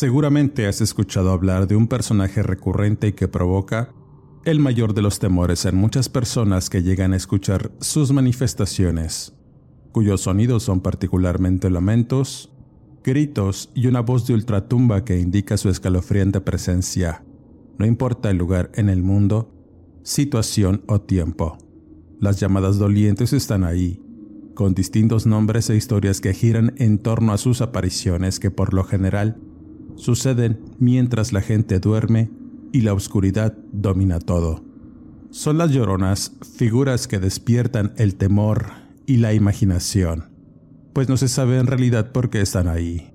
Seguramente has escuchado hablar de un personaje recurrente y que provoca el mayor de los temores en muchas personas que llegan a escuchar sus manifestaciones, cuyos sonidos son particularmente lamentos, gritos y una voz de ultratumba que indica su escalofriante presencia, no importa el lugar en el mundo, situación o tiempo. Las llamadas dolientes están ahí, con distintos nombres e historias que giran en torno a sus apariciones que por lo general suceden mientras la gente duerme y la oscuridad domina todo. Son las lloronas figuras que despiertan el temor y la imaginación, pues no se sabe en realidad por qué están ahí,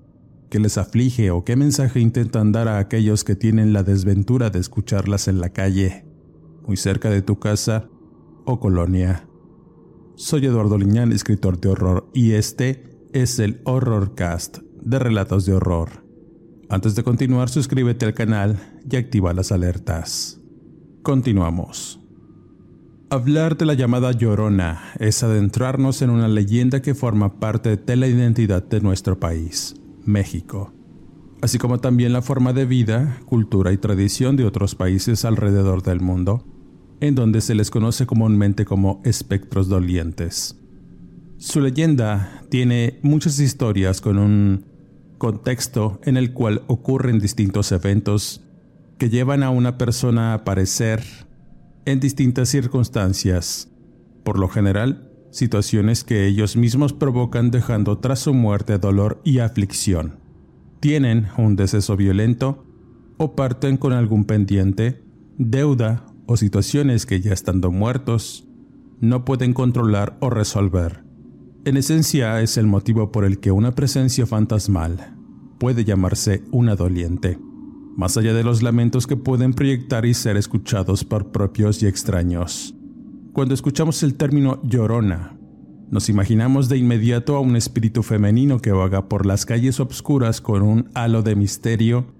qué les aflige o qué mensaje intentan dar a aquellos que tienen la desventura de escucharlas en la calle, muy cerca de tu casa o colonia. Soy Eduardo Liñán, escritor de horror, y este es el Horrorcast de Relatos de Horror antes de continuar, suscríbete al canal y activa las alertas. Continuamos. Hablar de la llamada Llorona es adentrarnos en una leyenda que forma parte de la identidad de nuestro país, México, así como también la forma de vida, cultura y tradición de otros países alrededor del mundo, en donde se les conoce comúnmente como espectros dolientes. Su leyenda tiene muchas historias con un contexto en el cual ocurren distintos eventos que llevan a una persona a aparecer en distintas circunstancias, por lo general situaciones que ellos mismos provocan dejando tras su muerte dolor y aflicción. Tienen un deceso violento o parten con algún pendiente, deuda o situaciones que ya estando muertos no pueden controlar o resolver. En esencia es el motivo por el que una presencia fantasmal puede llamarse una doliente, más allá de los lamentos que pueden proyectar y ser escuchados por propios y extraños. Cuando escuchamos el término llorona, nos imaginamos de inmediato a un espíritu femenino que vaga por las calles obscuras con un halo de misterio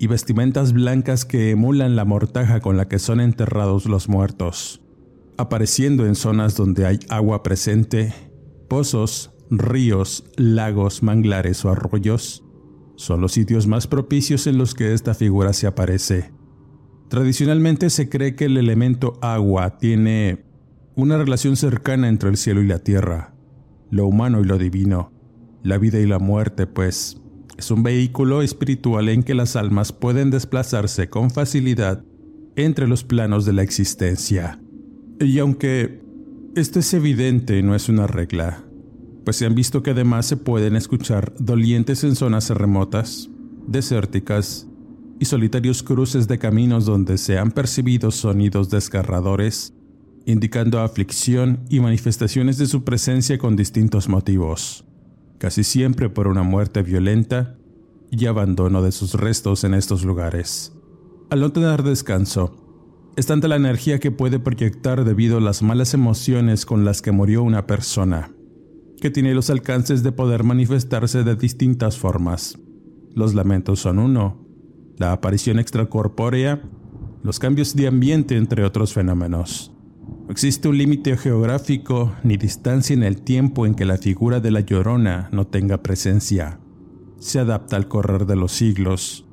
y vestimentas blancas que emulan la mortaja con la que son enterrados los muertos, apareciendo en zonas donde hay agua presente Pozos, ríos, lagos, manglares o arroyos son los sitios más propicios en los que esta figura se aparece. Tradicionalmente se cree que el elemento agua tiene una relación cercana entre el cielo y la tierra, lo humano y lo divino, la vida y la muerte, pues es un vehículo espiritual en que las almas pueden desplazarse con facilidad entre los planos de la existencia. Y aunque esto es evidente, no es una regla, pues se han visto que además se pueden escuchar dolientes en zonas remotas, desérticas y solitarios cruces de caminos donde se han percibido sonidos desgarradores, indicando aflicción y manifestaciones de su presencia con distintos motivos, casi siempre por una muerte violenta y abandono de sus restos en estos lugares. Al no tener descanso, es tanta la energía que puede proyectar debido a las malas emociones con las que murió una persona, que tiene los alcances de poder manifestarse de distintas formas. Los lamentos son uno, la aparición extracorpórea, los cambios de ambiente, entre otros fenómenos. No existe un límite geográfico ni distancia en el tiempo en que la figura de la llorona no tenga presencia. Se adapta al correr de los siglos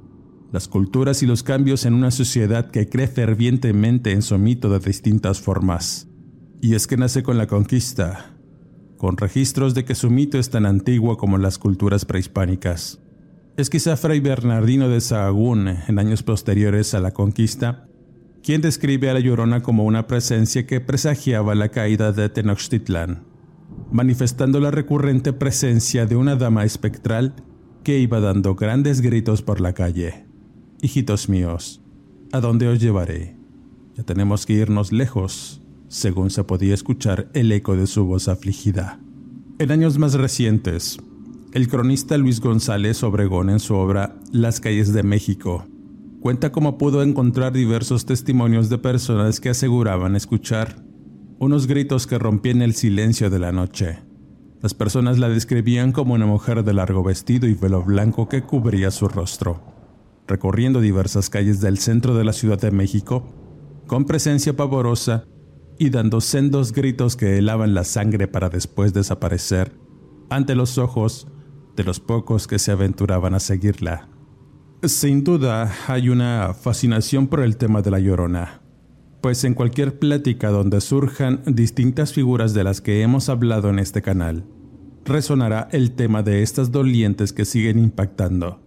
las culturas y los cambios en una sociedad que cree fervientemente en su mito de distintas formas. Y es que nace con la conquista, con registros de que su mito es tan antiguo como las culturas prehispánicas. Es quizá Fray Bernardino de Sahagún, en años posteriores a la conquista, quien describe a la Llorona como una presencia que presagiaba la caída de Tenochtitlán, manifestando la recurrente presencia de una dama espectral que iba dando grandes gritos por la calle. Hijitos míos, ¿a dónde os llevaré? Ya tenemos que irnos lejos, según se podía escuchar el eco de su voz afligida. En años más recientes, el cronista Luis González Obregón en su obra Las calles de México cuenta cómo pudo encontrar diversos testimonios de personas que aseguraban escuchar unos gritos que rompían el silencio de la noche. Las personas la describían como una mujer de largo vestido y velo blanco que cubría su rostro, recorriendo diversas calles del centro de la Ciudad de México, con presencia pavorosa y dando sendos gritos que helaban la sangre para después desaparecer ante los ojos de los pocos que se aventuraban a seguirla. Sin duda hay una fascinación por el tema de la llorona, pues en cualquier plática donde surjan distintas figuras de las que hemos hablado en este canal, resonará el tema de estas dolientes que siguen impactando.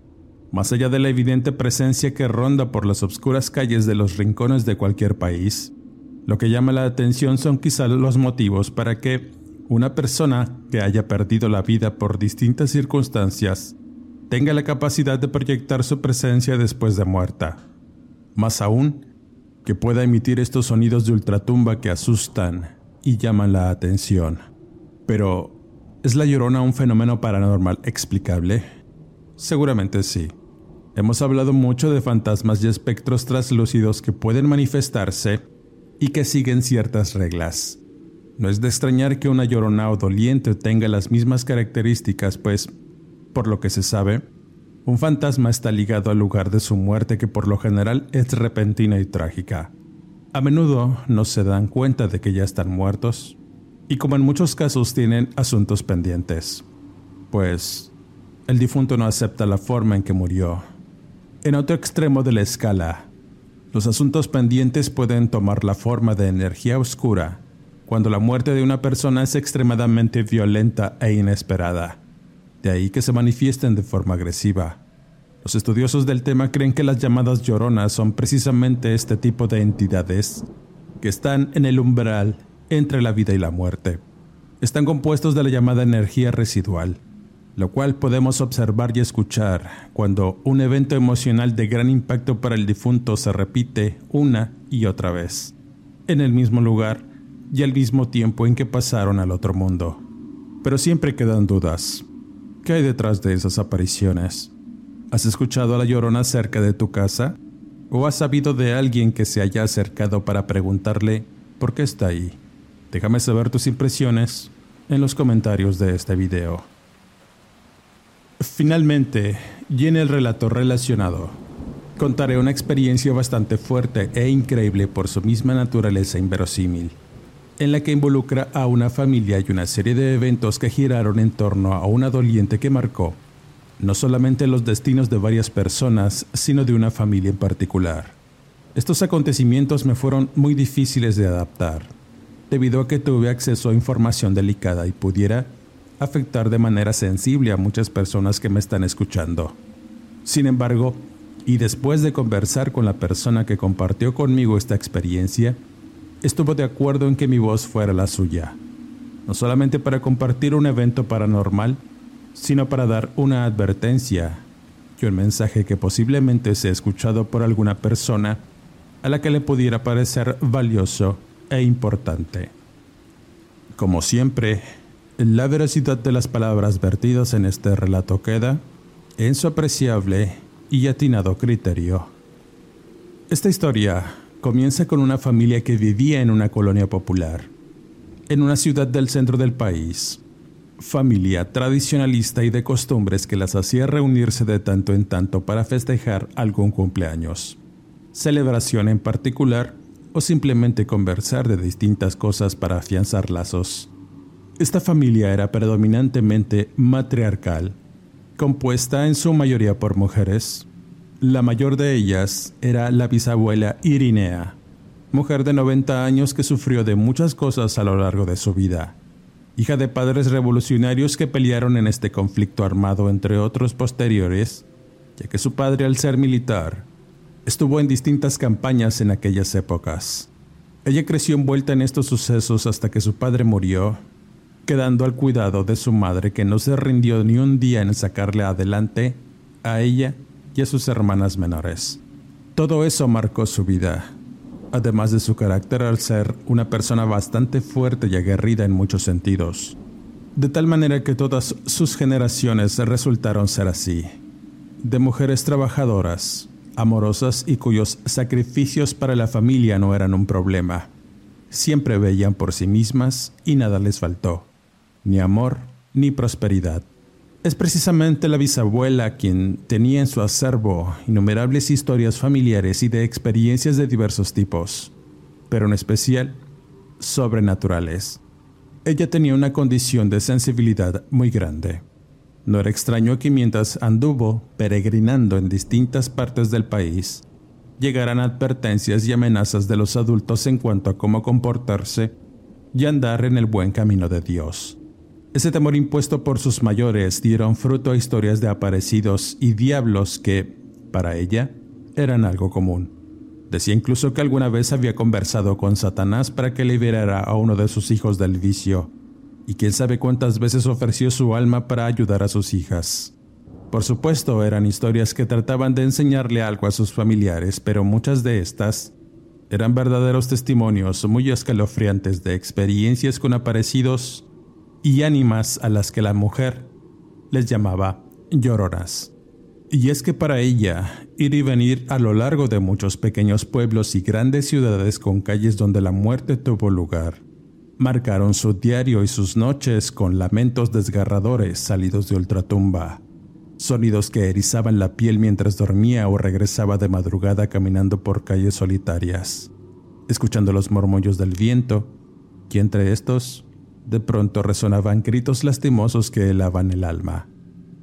Más allá de la evidente presencia que ronda por las obscuras calles de los rincones de cualquier país, lo que llama la atención son quizá los motivos para que una persona que haya perdido la vida por distintas circunstancias tenga la capacidad de proyectar su presencia después de muerta. Más aún, que pueda emitir estos sonidos de ultratumba que asustan y llaman la atención. Pero, ¿es la llorona un fenómeno paranormal explicable? Seguramente sí. Hemos hablado mucho de fantasmas y espectros traslúcidos que pueden manifestarse y que siguen ciertas reglas. No es de extrañar que una llorona o doliente tenga las mismas características, pues, por lo que se sabe, un fantasma está ligado al lugar de su muerte que por lo general es repentina y trágica. A menudo no se dan cuenta de que ya están muertos y como en muchos casos tienen asuntos pendientes, pues el difunto no acepta la forma en que murió. En otro extremo de la escala, los asuntos pendientes pueden tomar la forma de energía oscura cuando la muerte de una persona es extremadamente violenta e inesperada. De ahí que se manifiesten de forma agresiva. Los estudiosos del tema creen que las llamadas lloronas son precisamente este tipo de entidades que están en el umbral entre la vida y la muerte. Están compuestos de la llamada energía residual, lo cual podemos observar y escuchar cuando un evento emocional de gran impacto para el difunto se repite una y otra vez, en el mismo lugar y al mismo tiempo en que pasaron al otro mundo. Pero siempre quedan dudas. ¿Qué hay detrás de esas apariciones? ¿Has escuchado a la llorona cerca de tu casa? ¿O has sabido de alguien que se haya acercado para preguntarle por qué está ahí? Déjame saber tus impresiones en los comentarios de este video. Finalmente, y en el relato relacionado, contaré una experiencia bastante fuerte e increíble por su misma naturaleza inverosímil en la que involucra a una familia y una serie de eventos que giraron en torno a una doliente que marcó no solamente los destinos de varias personas, sino de una familia en particular. Estos acontecimientos me fueron muy difíciles de adaptar, debido a que tuve acceso a información delicada y pudiera afectar de manera sensible a muchas personas que me están escuchando. Sin embargo, y después de conversar con la persona que compartió conmigo esta experiencia, estuvo de acuerdo en que mi voz fuera la suya, no solamente para compartir un evento paranormal, sino para dar una advertencia y un mensaje que posiblemente sea escuchado por alguna persona a la que le pudiera parecer valioso e importante. Como siempre, la veracidad de las palabras vertidas en este relato queda en su apreciable y atinado criterio. Esta historia comienza con una familia que vivía en una colonia popular, en una ciudad del centro del país. Familia tradicionalista y de costumbres que las hacía reunirse de tanto en tanto para festejar algún cumpleaños, celebración en particular o simplemente conversar de distintas cosas para afianzar lazos. Esta familia era predominantemente matriarcal, compuesta en su mayoría por mujeres, la mayor de ellas era la bisabuela Irinea, mujer de 90 años que sufrió de muchas cosas a lo largo de su vida, hija de padres revolucionarios que pelearon en este conflicto armado entre otros posteriores ya que su padre, al ser militar, estuvo en distintas campañas en aquellas épocas. Ella creció envuelta en estos sucesos hasta que su padre murió, quedando al cuidado de su madre que no se rindió ni un día en sacarle adelante a ella y a sus hermanas menores. Todo eso marcó su vida, además de su carácter al ser una persona bastante fuerte y aguerrida en muchos sentidos, de tal manera que todas sus generaciones resultaron ser así, de mujeres trabajadoras, amorosas y cuyos sacrificios para la familia no eran un problema. Siempre veían por sí mismas y nada les faltó, ni amor ni prosperidad. Es precisamente la bisabuela quien tenía en su acervo innumerables historias familiares y de experiencias de diversos tipos, pero en especial sobrenaturales. Ella tenía una condición de sensibilidad muy grande. No era extraño que mientras anduvo peregrinando en distintas partes del país, llegaran advertencias y amenazas de los adultos en cuanto a cómo comportarse y andar en el buen camino de Dios. Ese temor impuesto por sus mayores dieron fruto a historias de aparecidos y diablos que, para ella, eran algo común. Decía incluso que alguna vez había conversado con Satanás para que liberara a uno de sus hijos del vicio y quién sabe cuántas veces ofreció su alma para ayudar a sus hijas. Por supuesto, eran historias que trataban de enseñarle algo a sus familiares, pero muchas de estas eran verdaderos testimonios muy escalofriantes de experiencias con aparecidos y ánimas a las que la mujer les llamaba lloronas. Y es que para ella, ir y venir a lo largo de muchos pequeños pueblos y grandes ciudades con calles donde la muerte tuvo lugar, marcaron su diario y sus noches con lamentos desgarradores salidos de ultratumba, sonidos que erizaban la piel mientras dormía o regresaba de madrugada caminando por calles solitarias, escuchando los murmullos del viento, y entre estos, de pronto resonaban gritos lastimosos que helaban el alma.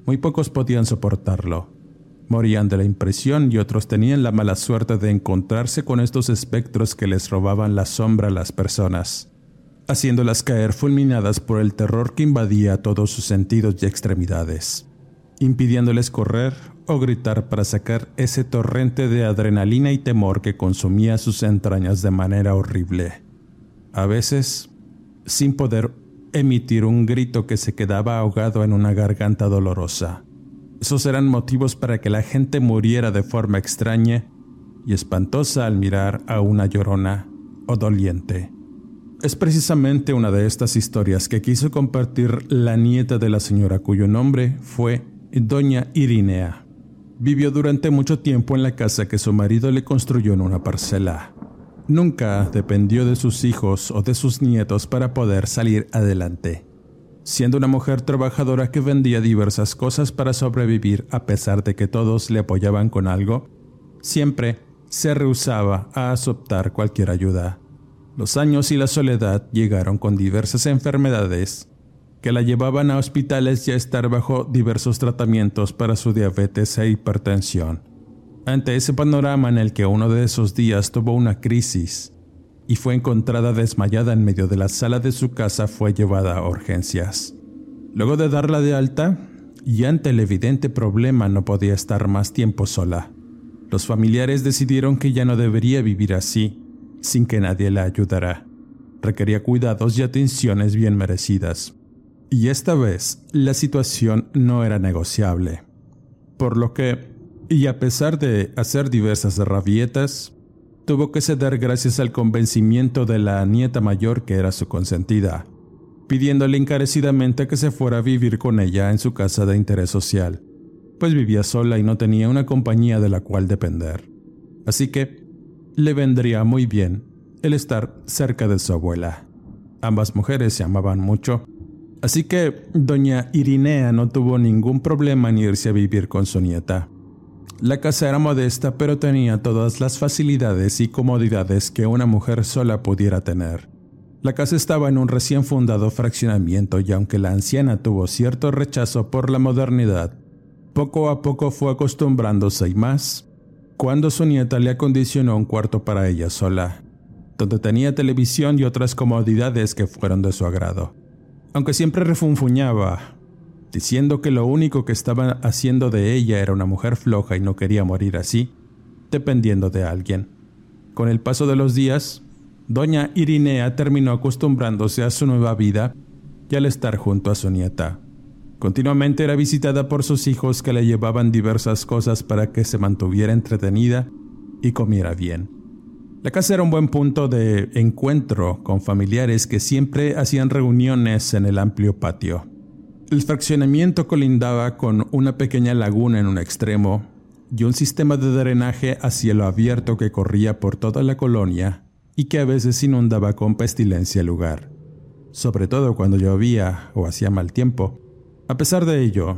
Muy pocos podían soportarlo. Morían de la impresión y otros tenían la mala suerte de encontrarse con estos espectros que les robaban la sombra a las personas haciéndolas caer fulminadas por el terror que invadía todos sus sentidos y extremidades, impidiéndoles correr o gritar para sacar ese torrente de adrenalina y temor que consumía sus entrañas de manera horrible. A veces, sin poder emitir un grito que se quedaba ahogado en una garganta dolorosa. Esos eran motivos para que la gente muriera de forma extraña y espantosa al mirar a una llorona o doliente. Es precisamente una de estas historias que quiso compartir la nieta de la señora cuyo nombre fue Doña Irinea. Vivió durante mucho tiempo en la casa que su marido le construyó en una parcela. Nunca dependió de sus hijos o de sus nietos para poder salir adelante. Siendo una mujer trabajadora que vendía diversas cosas para sobrevivir a pesar de que todos le apoyaban con algo, siempre se rehusaba a aceptar cualquier ayuda. Los años y la soledad llegaron con diversas enfermedades que la llevaban a hospitales y a estar bajo diversos tratamientos para su diabetes e hipertensión. Ante ese panorama en el que uno de esos días tuvo una crisis y fue encontrada desmayada en medio de la sala de su casa, fue llevada a urgencias. Luego de darla de alta, y ante el evidente problema no podía estar más tiempo sola, los familiares decidieron que ya no debería vivir así sin que nadie la ayudara. Requería cuidados y atenciones bien merecidas. Y esta vez la situación no era negociable. Por lo que, y a pesar de hacer diversas rabietas, tuvo que ceder gracias al convencimiento de la nieta mayor que era su consentida, pidiéndole encarecidamente que se fuera a vivir con ella en su casa de interés social, pues vivía sola y no tenía una compañía de la cual depender. Así que le vendría muy bien el estar cerca de su abuela. Ambas mujeres se amaban mucho, así que doña Irinea no tuvo ningún problema en irse a vivir con su nieta. La casa era modesta, pero tenía todas las facilidades y comodidades que una mujer sola pudiera tener. La casa estaba en un recién fundado fraccionamiento y aunque la anciana tuvo cierto rechazo por la modernidad, poco a poco fue acostumbrándose y más, cuando su nieta le acondicionó un cuarto para ella sola, donde tenía televisión y otras comodidades que fueron de su agrado. Aunque siempre refunfuñaba, diciendo que lo único que estaba haciendo de ella era una mujer floja y no quería morir así, dependiendo de alguien. Con el paso de los días, doña Irinea terminó acostumbrándose a su nueva vida y al estar junto a su nieta. Continuamente era visitada por sus hijos que le llevaban diversas cosas para que se mantuviera entretenida y comiera bien. La casa era un buen punto de encuentro con familiares que siempre hacían reuniones en el amplio patio. El fraccionamiento colindaba con una pequeña laguna en un extremo y un sistema de drenaje a cielo abierto que corría por toda la colonia y que a veces inundaba con pestilencia el lugar, sobre todo cuando llovía o hacía mal tiempo. A pesar de ello,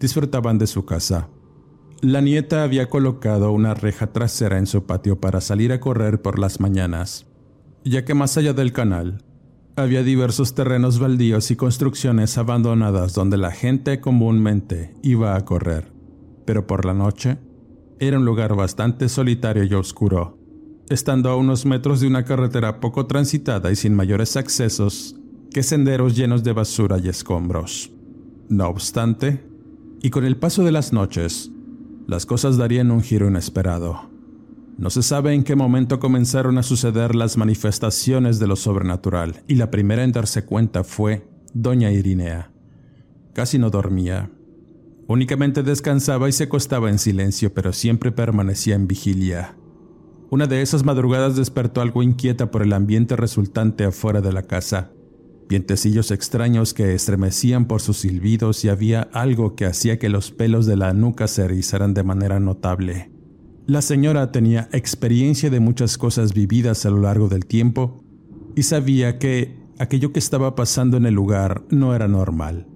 disfrutaban de su casa. La nieta había colocado una reja trasera en su patio para salir a correr por las mañanas, ya que más allá del canal había diversos terrenos baldíos y construcciones abandonadas donde la gente comúnmente iba a correr, pero por la noche era un lugar bastante solitario y oscuro, estando a unos metros de una carretera poco transitada y sin mayores accesos que senderos llenos de basura y escombros. No obstante, y con el paso de las noches, las cosas darían un giro inesperado. No se sabe en qué momento comenzaron a suceder las manifestaciones de lo sobrenatural, y la primera en darse cuenta fue doña Irinea. Casi no dormía. Únicamente descansaba y se acostaba en silencio, pero siempre permanecía en vigilia. Una de esas madrugadas despertó algo inquieta por el ambiente resultante afuera de la casa vientecillos extraños que estremecían por sus silbidos y había algo que hacía que los pelos de la nuca se erizaran de manera notable. La señora tenía experiencia de muchas cosas vividas a lo largo del tiempo y sabía que aquello que estaba pasando en el lugar no era normal.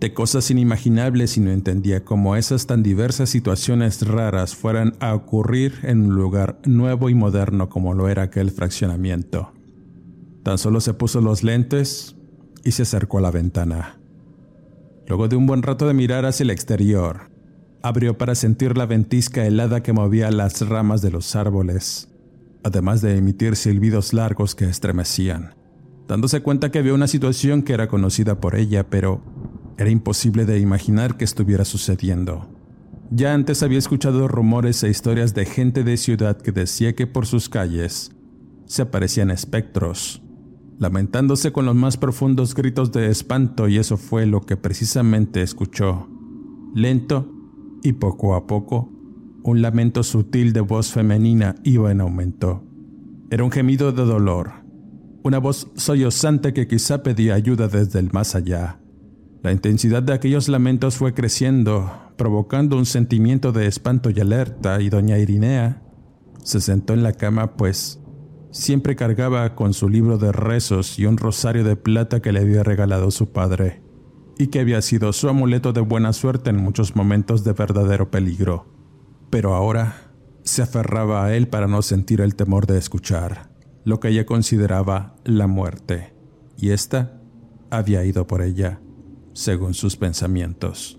De cosas inimaginables y no entendía cómo esas tan diversas situaciones raras fueran a ocurrir en un lugar nuevo y moderno como lo era aquel fraccionamiento. Tan solo se puso los lentes y se acercó a la ventana. Luego de un buen rato de mirar hacia el exterior, abrió para sentir la ventisca helada que movía las ramas de los árboles, además de emitir silbidos largos que estremecían, dándose cuenta que había una situación que era conocida por ella, pero era imposible de imaginar que estuviera sucediendo. Ya antes había escuchado rumores e historias de gente de ciudad que decía que por sus calles se aparecían espectros, lamentándose con los más profundos gritos de espanto y eso fue lo que precisamente escuchó. Lento y poco a poco, un lamento sutil de voz femenina iba en aumento. Era un gemido de dolor, una voz sollozante que quizá pedía ayuda desde el más allá. La intensidad de aquellos lamentos fue creciendo, provocando un sentimiento de espanto y alerta, y doña Irinea se sentó en la cama, pues Siempre cargaba con su libro de rezos y un rosario de plata que le había regalado su padre, y que había sido su amuleto de buena suerte en muchos momentos de verdadero peligro. Pero ahora se aferraba a él para no sentir el temor de escuchar lo que ella consideraba la muerte, y ésta había ido por ella, según sus pensamientos.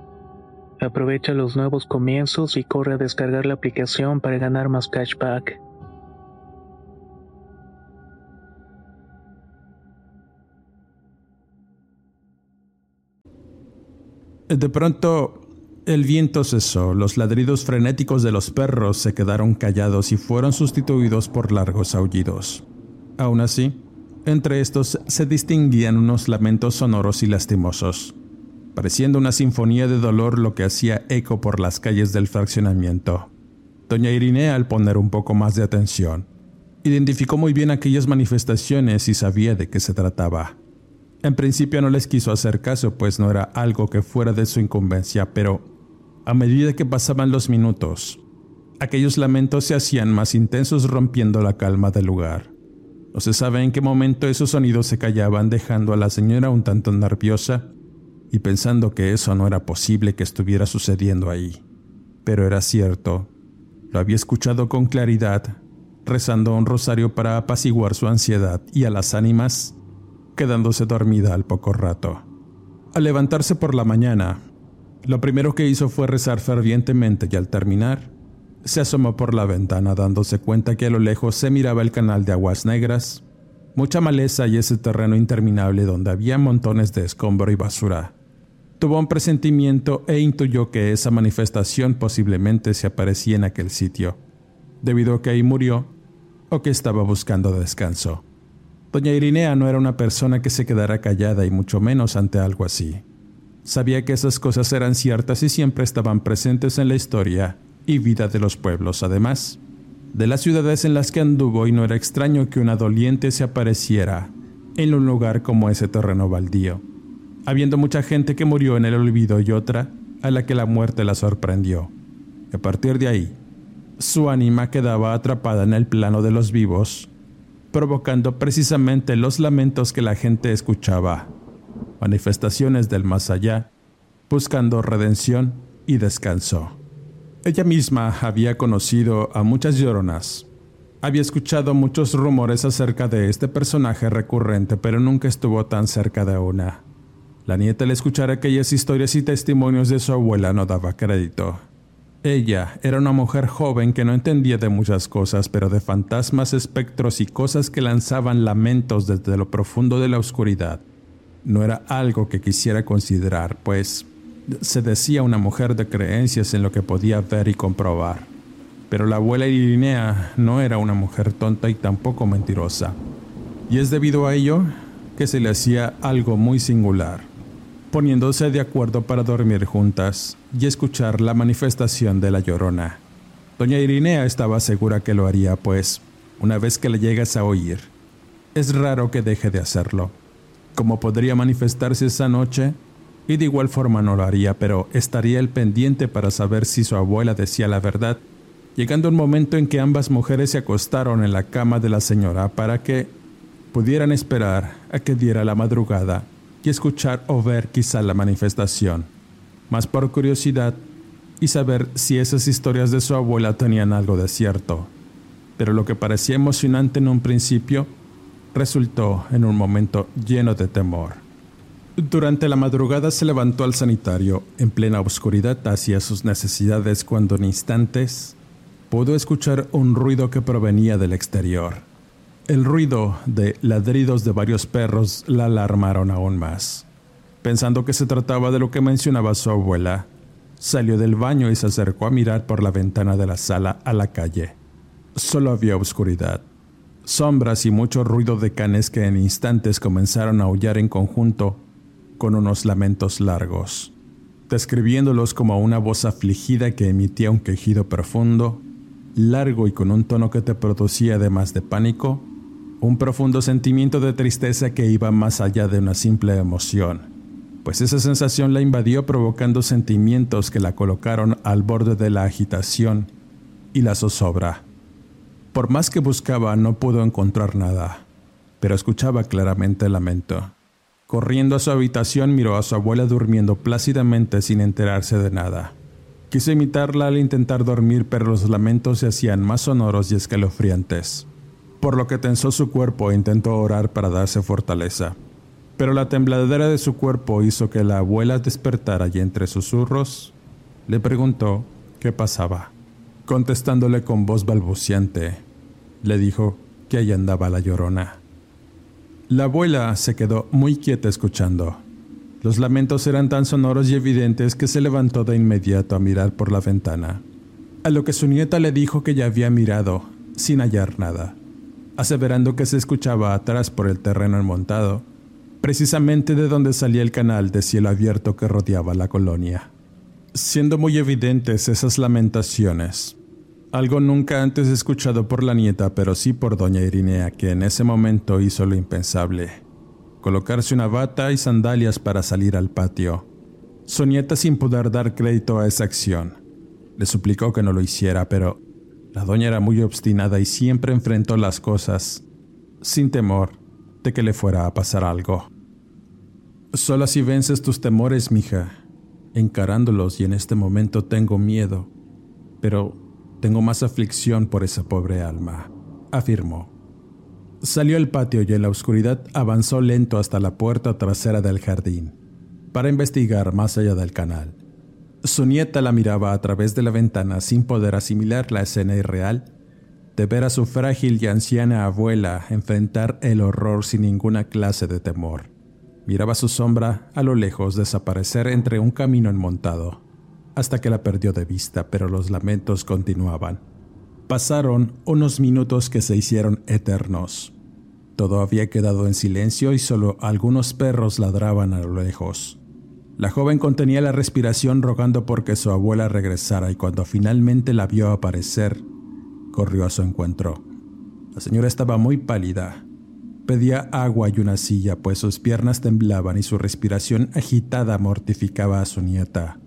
Aprovecha los nuevos comienzos y corre a descargar la aplicación para ganar más cashback. De pronto, el viento cesó, los ladridos frenéticos de los perros se quedaron callados y fueron sustituidos por largos aullidos. Aún así, entre estos se distinguían unos lamentos sonoros y lastimosos pareciendo una sinfonía de dolor lo que hacía eco por las calles del fraccionamiento. Doña Irinea, al poner un poco más de atención, identificó muy bien aquellas manifestaciones y sabía de qué se trataba. En principio no les quiso hacer caso, pues no era algo que fuera de su incumbencia, pero a medida que pasaban los minutos, aquellos lamentos se hacían más intensos rompiendo la calma del lugar. No se sabe en qué momento esos sonidos se callaban dejando a la señora un tanto nerviosa y pensando que eso no era posible que estuviera sucediendo ahí. Pero era cierto. Lo había escuchado con claridad, rezando un rosario para apaciguar su ansiedad y a las ánimas, quedándose dormida al poco rato. Al levantarse por la mañana, lo primero que hizo fue rezar fervientemente y al terminar, se asomó por la ventana dándose cuenta que a lo lejos se miraba el canal de aguas negras, mucha maleza y ese terreno interminable donde había montones de escombro y basura. Tuvo un presentimiento e intuyó que esa manifestación posiblemente se aparecía en aquel sitio, debido a que ahí murió o que estaba buscando descanso. Doña Irinea no era una persona que se quedara callada y mucho menos ante algo así. Sabía que esas cosas eran ciertas y siempre estaban presentes en la historia y vida de los pueblos, además de las ciudades en las que anduvo y no era extraño que una doliente se apareciera en un lugar como ese terreno baldío habiendo mucha gente que murió en el olvido y otra a la que la muerte la sorprendió. a partir de ahí, su ánima quedaba atrapada en el plano de los vivos, provocando precisamente los lamentos que la gente escuchaba, manifestaciones del más allá, buscando redención y descanso. Ella misma había conocido a muchas lloronas. Había escuchado muchos rumores acerca de este personaje recurrente, pero nunca estuvo tan cerca de una. La nieta al escuchar aquellas historias y testimonios de su abuela no daba crédito. Ella era una mujer joven que no entendía de muchas cosas, pero de fantasmas, espectros y cosas que lanzaban lamentos desde lo profundo de la oscuridad. No era algo que quisiera considerar, pues se decía una mujer de creencias en lo que podía ver y comprobar. Pero la abuela Irinea no era una mujer tonta y tampoco mentirosa. Y es debido a ello que se le hacía algo muy singular poniéndose de acuerdo para dormir juntas y escuchar la manifestación de la llorona. Doña Irinea estaba segura que lo haría, pues, una vez que le llegas a oír, es raro que deje de hacerlo. Como podría manifestarse esa noche, y de igual forma no lo haría, pero estaría el pendiente para saber si su abuela decía la verdad, llegando un momento en que ambas mujeres se acostaron en la cama de la señora para que pudieran esperar a que diera la madrugada y escuchar o ver quizá la manifestación, más por curiosidad y saber si esas historias de su abuela tenían algo de cierto. Pero lo que parecía emocionante en un principio resultó en un momento lleno de temor. Durante la madrugada se levantó al sanitario en plena oscuridad hacia sus necesidades cuando en instantes pudo escuchar un ruido que provenía del exterior. El ruido de ladridos de varios perros la alarmaron aún más. Pensando que se trataba de lo que mencionaba su abuela, salió del baño y se acercó a mirar por la ventana de la sala a la calle. Solo había oscuridad, sombras y mucho ruido de canes que en instantes comenzaron a aullar en conjunto con unos lamentos largos, describiéndolos como una voz afligida que emitía un quejido profundo, largo y con un tono que te producía además de pánico, un profundo sentimiento de tristeza que iba más allá de una simple emoción, pues esa sensación la invadió provocando sentimientos que la colocaron al borde de la agitación y la zozobra. Por más que buscaba no pudo encontrar nada, pero escuchaba claramente el lamento. Corriendo a su habitación miró a su abuela durmiendo plácidamente sin enterarse de nada. Quiso imitarla al intentar dormir, pero los lamentos se hacían más sonoros y escalofriantes, por lo que tensó su cuerpo e intentó orar para darse fortaleza. Pero la tembladera de su cuerpo hizo que la abuela despertara y entre susurros le preguntó qué pasaba. Contestándole con voz balbuciante, le dijo que ahí andaba la llorona. La abuela se quedó muy quieta escuchando. Los lamentos eran tan sonoros y evidentes que se levantó de inmediato a mirar por la ventana, a lo que su nieta le dijo que ya había mirado, sin hallar nada, aseverando que se escuchaba atrás por el terreno enmontado, precisamente de donde salía el canal de cielo abierto que rodeaba la colonia. Siendo muy evidentes esas lamentaciones, algo nunca antes escuchado por la nieta, pero sí por doña Irinea, que en ese momento hizo lo impensable. Colocarse una bata y sandalias para salir al patio. Su nieta sin poder dar crédito a esa acción. Le suplicó que no lo hiciera, pero la doña era muy obstinada y siempre enfrentó las cosas sin temor de que le fuera a pasar algo. Solo así vences tus temores, mija. Encarándolos y en este momento tengo miedo, pero tengo más aflicción por esa pobre alma, afirmó. Salió al patio y en la oscuridad avanzó lento hasta la puerta trasera del jardín, para investigar más allá del canal. Su nieta la miraba a través de la ventana sin poder asimilar la escena irreal de ver a su frágil y anciana abuela enfrentar el horror sin ninguna clase de temor. Miraba su sombra a lo lejos desaparecer entre un camino enmontado hasta que la perdió de vista, pero los lamentos continuaban. Pasaron unos minutos que se hicieron eternos. Todo había quedado en silencio y solo algunos perros ladraban a lo lejos. La joven contenía la respiración rogando porque su abuela regresara y cuando finalmente la vio aparecer, corrió a su encuentro. La señora estaba muy pálida. Pedía agua y una silla, pues sus piernas temblaban y su respiración agitada mortificaba a su nieta.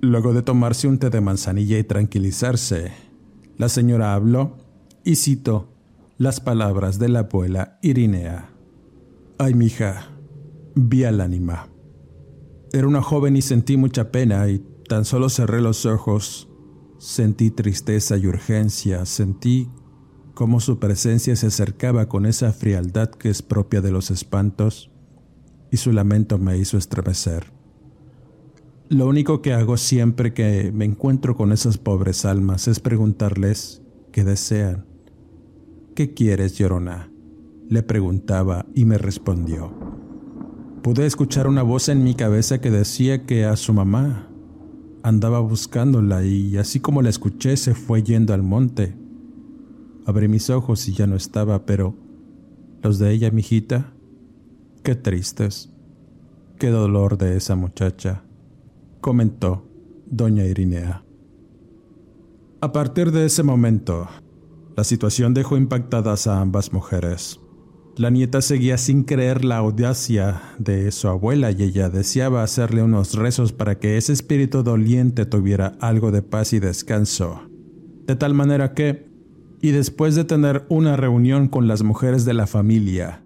Luego de tomarse un té de manzanilla y tranquilizarse, la señora habló y citó las palabras de la abuela Irinea. Ay, mija, vi al ánima. Era una joven y sentí mucha pena y tan solo cerré los ojos. Sentí tristeza y urgencia, sentí cómo su presencia se acercaba con esa frialdad que es propia de los espantos y su lamento me hizo estremecer. Lo único que hago siempre que me encuentro con esas pobres almas es preguntarles qué desean. ¿Qué quieres, llorona? Le preguntaba y me respondió. Pude escuchar una voz en mi cabeza que decía que a su mamá andaba buscándola y así como la escuché se fue yendo al monte. Abrí mis ojos y ya no estaba, pero los de ella, mijita, qué tristes. Qué dolor de esa muchacha, comentó doña Irinea. A partir de ese momento, la situación dejó impactadas a ambas mujeres. La nieta seguía sin creer la audacia de su abuela y ella deseaba hacerle unos rezos para que ese espíritu doliente tuviera algo de paz y descanso. De tal manera que, y después de tener una reunión con las mujeres de la familia,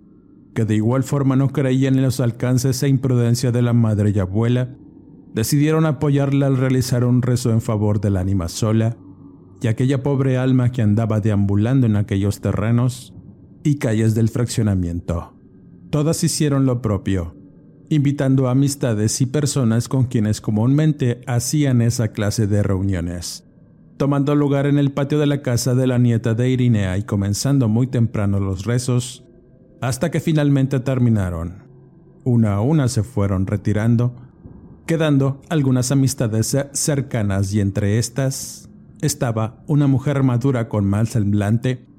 que de igual forma no creían en los alcances e imprudencia de la madre y abuela, decidieron apoyarla al realizar un rezo en favor del ánima sola y aquella pobre alma que andaba deambulando en aquellos terrenos y calles del fraccionamiento. Todas hicieron lo propio, invitando a amistades y personas con quienes comúnmente hacían esa clase de reuniones, tomando lugar en el patio de la casa de la nieta de Irinea y comenzando muy temprano los rezos, hasta que finalmente terminaron. Una a una se fueron retirando, quedando algunas amistades cercanas y entre estas estaba una mujer madura con mal semblante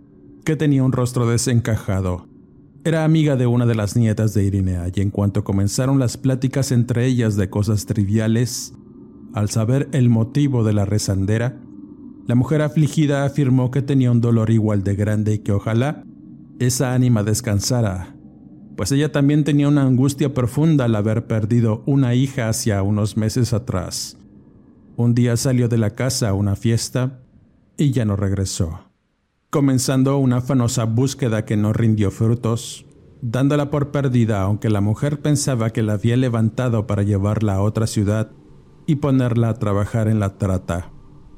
que tenía un rostro desencajado. Era amiga de una de las nietas de Irinea y en cuanto comenzaron las pláticas entre ellas de cosas triviales, al saber el motivo de la rezandera, la mujer afligida afirmó que tenía un dolor igual de grande y que ojalá esa ánima descansara, pues ella también tenía una angustia profunda al haber perdido una hija hacia unos meses atrás. Un día salió de la casa a una fiesta y ya no regresó comenzando una afanosa búsqueda que no rindió frutos, dándola por perdida aunque la mujer pensaba que la había levantado para llevarla a otra ciudad y ponerla a trabajar en la trata,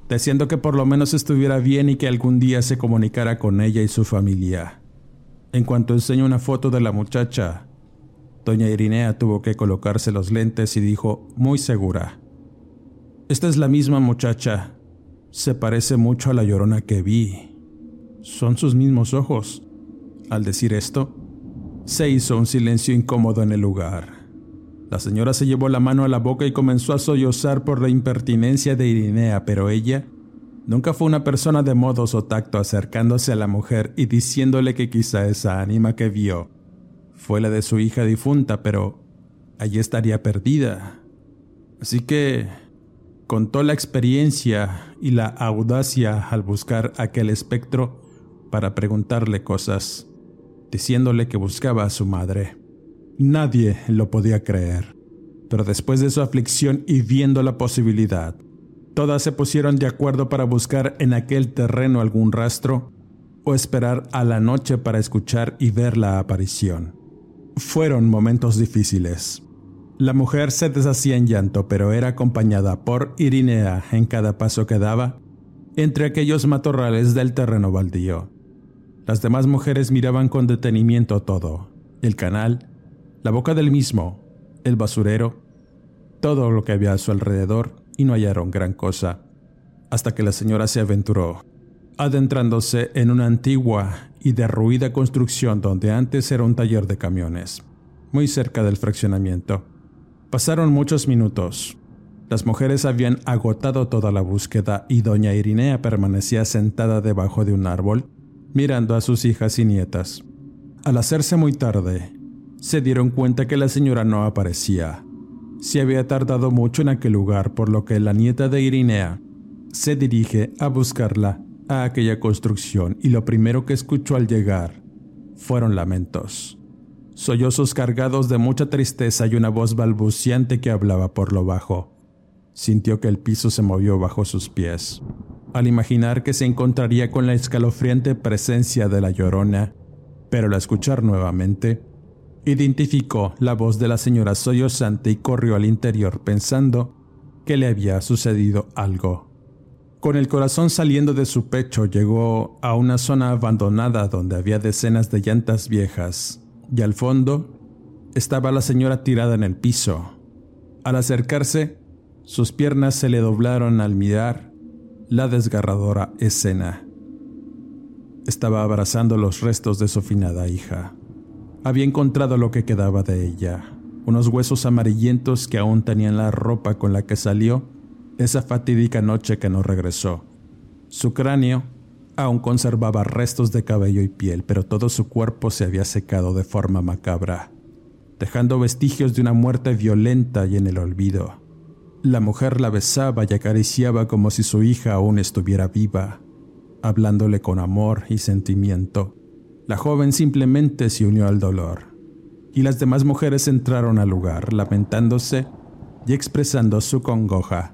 deseando que por lo menos estuviera bien y que algún día se comunicara con ella y su familia. En cuanto enseñó una foto de la muchacha, doña Irinea tuvo que colocarse los lentes y dijo muy segura, Esta es la misma muchacha, se parece mucho a la llorona que vi. Son sus mismos ojos. Al decir esto, se hizo un silencio incómodo en el lugar. La señora se llevó la mano a la boca y comenzó a sollozar por la impertinencia de Irinea, pero ella nunca fue una persona de modos o tacto acercándose a la mujer y diciéndole que quizá esa ánima que vio fue la de su hija difunta, pero allí estaría perdida. Así que contó la experiencia y la audacia al buscar aquel espectro para preguntarle cosas, diciéndole que buscaba a su madre. Nadie lo podía creer, pero después de su aflicción y viendo la posibilidad, todas se pusieron de acuerdo para buscar en aquel terreno algún rastro o esperar a la noche para escuchar y ver la aparición. Fueron momentos difíciles. La mujer se deshacía en llanto, pero era acompañada por Irinea en cada paso que daba entre aquellos matorrales del terreno baldío. Las demás mujeres miraban con detenimiento todo, el canal, la boca del mismo, el basurero, todo lo que había a su alrededor y no hallaron gran cosa, hasta que la señora se aventuró, adentrándose en una antigua y derruida construcción donde antes era un taller de camiones, muy cerca del fraccionamiento. Pasaron muchos minutos. Las mujeres habían agotado toda la búsqueda y doña Irinea permanecía sentada debajo de un árbol mirando a sus hijas y nietas. Al hacerse muy tarde, se dieron cuenta que la señora no aparecía. Se había tardado mucho en aquel lugar, por lo que la nieta de Irinea se dirige a buscarla a aquella construcción y lo primero que escuchó al llegar fueron lamentos. Sollozos cargados de mucha tristeza y una voz balbuciante que hablaba por lo bajo. Sintió que el piso se movió bajo sus pies al imaginar que se encontraría con la escalofriante presencia de la llorona, pero al escuchar nuevamente, identificó la voz de la señora sollozante y corrió al interior pensando que le había sucedido algo. Con el corazón saliendo de su pecho llegó a una zona abandonada donde había decenas de llantas viejas, y al fondo estaba la señora tirada en el piso. Al acercarse, sus piernas se le doblaron al mirar la desgarradora escena. Estaba abrazando los restos de su finada hija. Había encontrado lo que quedaba de ella, unos huesos amarillentos que aún tenían la ropa con la que salió esa fatídica noche que no regresó. Su cráneo aún conservaba restos de cabello y piel, pero todo su cuerpo se había secado de forma macabra. dejando vestigios de una muerte violenta y en el olvido. La mujer la besaba y acariciaba como si su hija aún estuviera viva, hablándole con amor y sentimiento. La joven simplemente se unió al dolor, y las demás mujeres entraron al lugar, lamentándose y expresando su congoja.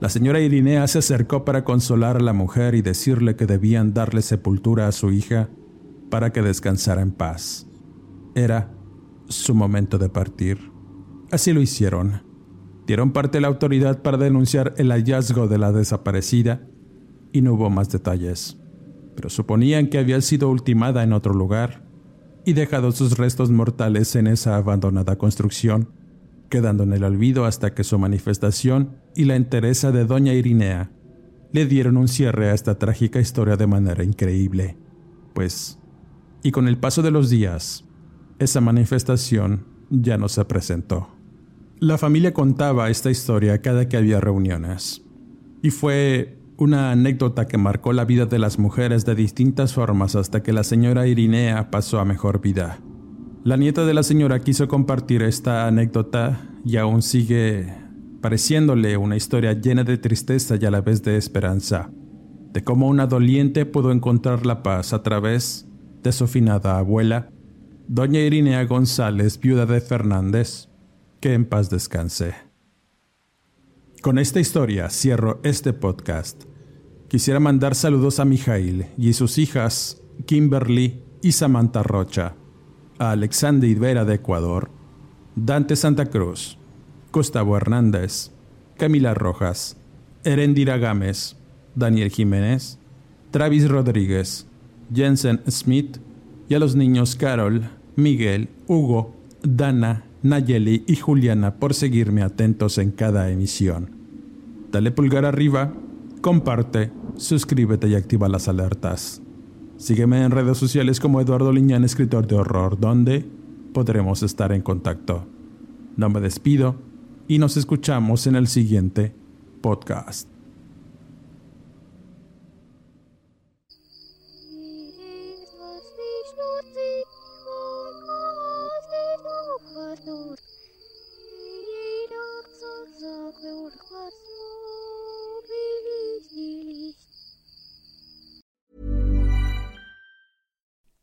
La señora Irinea se acercó para consolar a la mujer y decirle que debían darle sepultura a su hija para que descansara en paz. Era su momento de partir. Así lo hicieron. Dieron parte a la autoridad para denunciar el hallazgo de la desaparecida y no hubo más detalles, pero suponían que había sido ultimada en otro lugar y dejado sus restos mortales en esa abandonada construcción, quedando en el olvido hasta que su manifestación y la entereza de doña Irinea le dieron un cierre a esta trágica historia de manera increíble. Pues, y con el paso de los días, esa manifestación ya no se presentó. La familia contaba esta historia cada que había reuniones, y fue una anécdota que marcó la vida de las mujeres de distintas formas hasta que la señora Irinea pasó a mejor vida. La nieta de la señora quiso compartir esta anécdota y aún sigue pareciéndole una historia llena de tristeza y a la vez de esperanza, de cómo una doliente pudo encontrar la paz a través de su finada abuela doña Irinea González, viuda de Fernández, que en paz descanse. Con esta historia cierro este podcast. Quisiera mandar saludos a Mijail y sus hijas Kimberly y Samantha Rocha, a Alexander Ibera de Ecuador, Dante Santa Cruz, Gustavo Hernández, Camila Rojas, Erendira Gámez, Daniel Jiménez, Travis Rodríguez, Jensen Smith y a los niños Carol, Miguel, Hugo, Dana, Nayeli y Juliana por seguirme atentos en cada emisión. Dale pulgar arriba, comparte, suscríbete y activa las alertas. Sígueme en redes sociales como Eduardo Liñán, escritor de horror, donde podremos estar en contacto. No me despido y nos escuchamos en el siguiente podcast.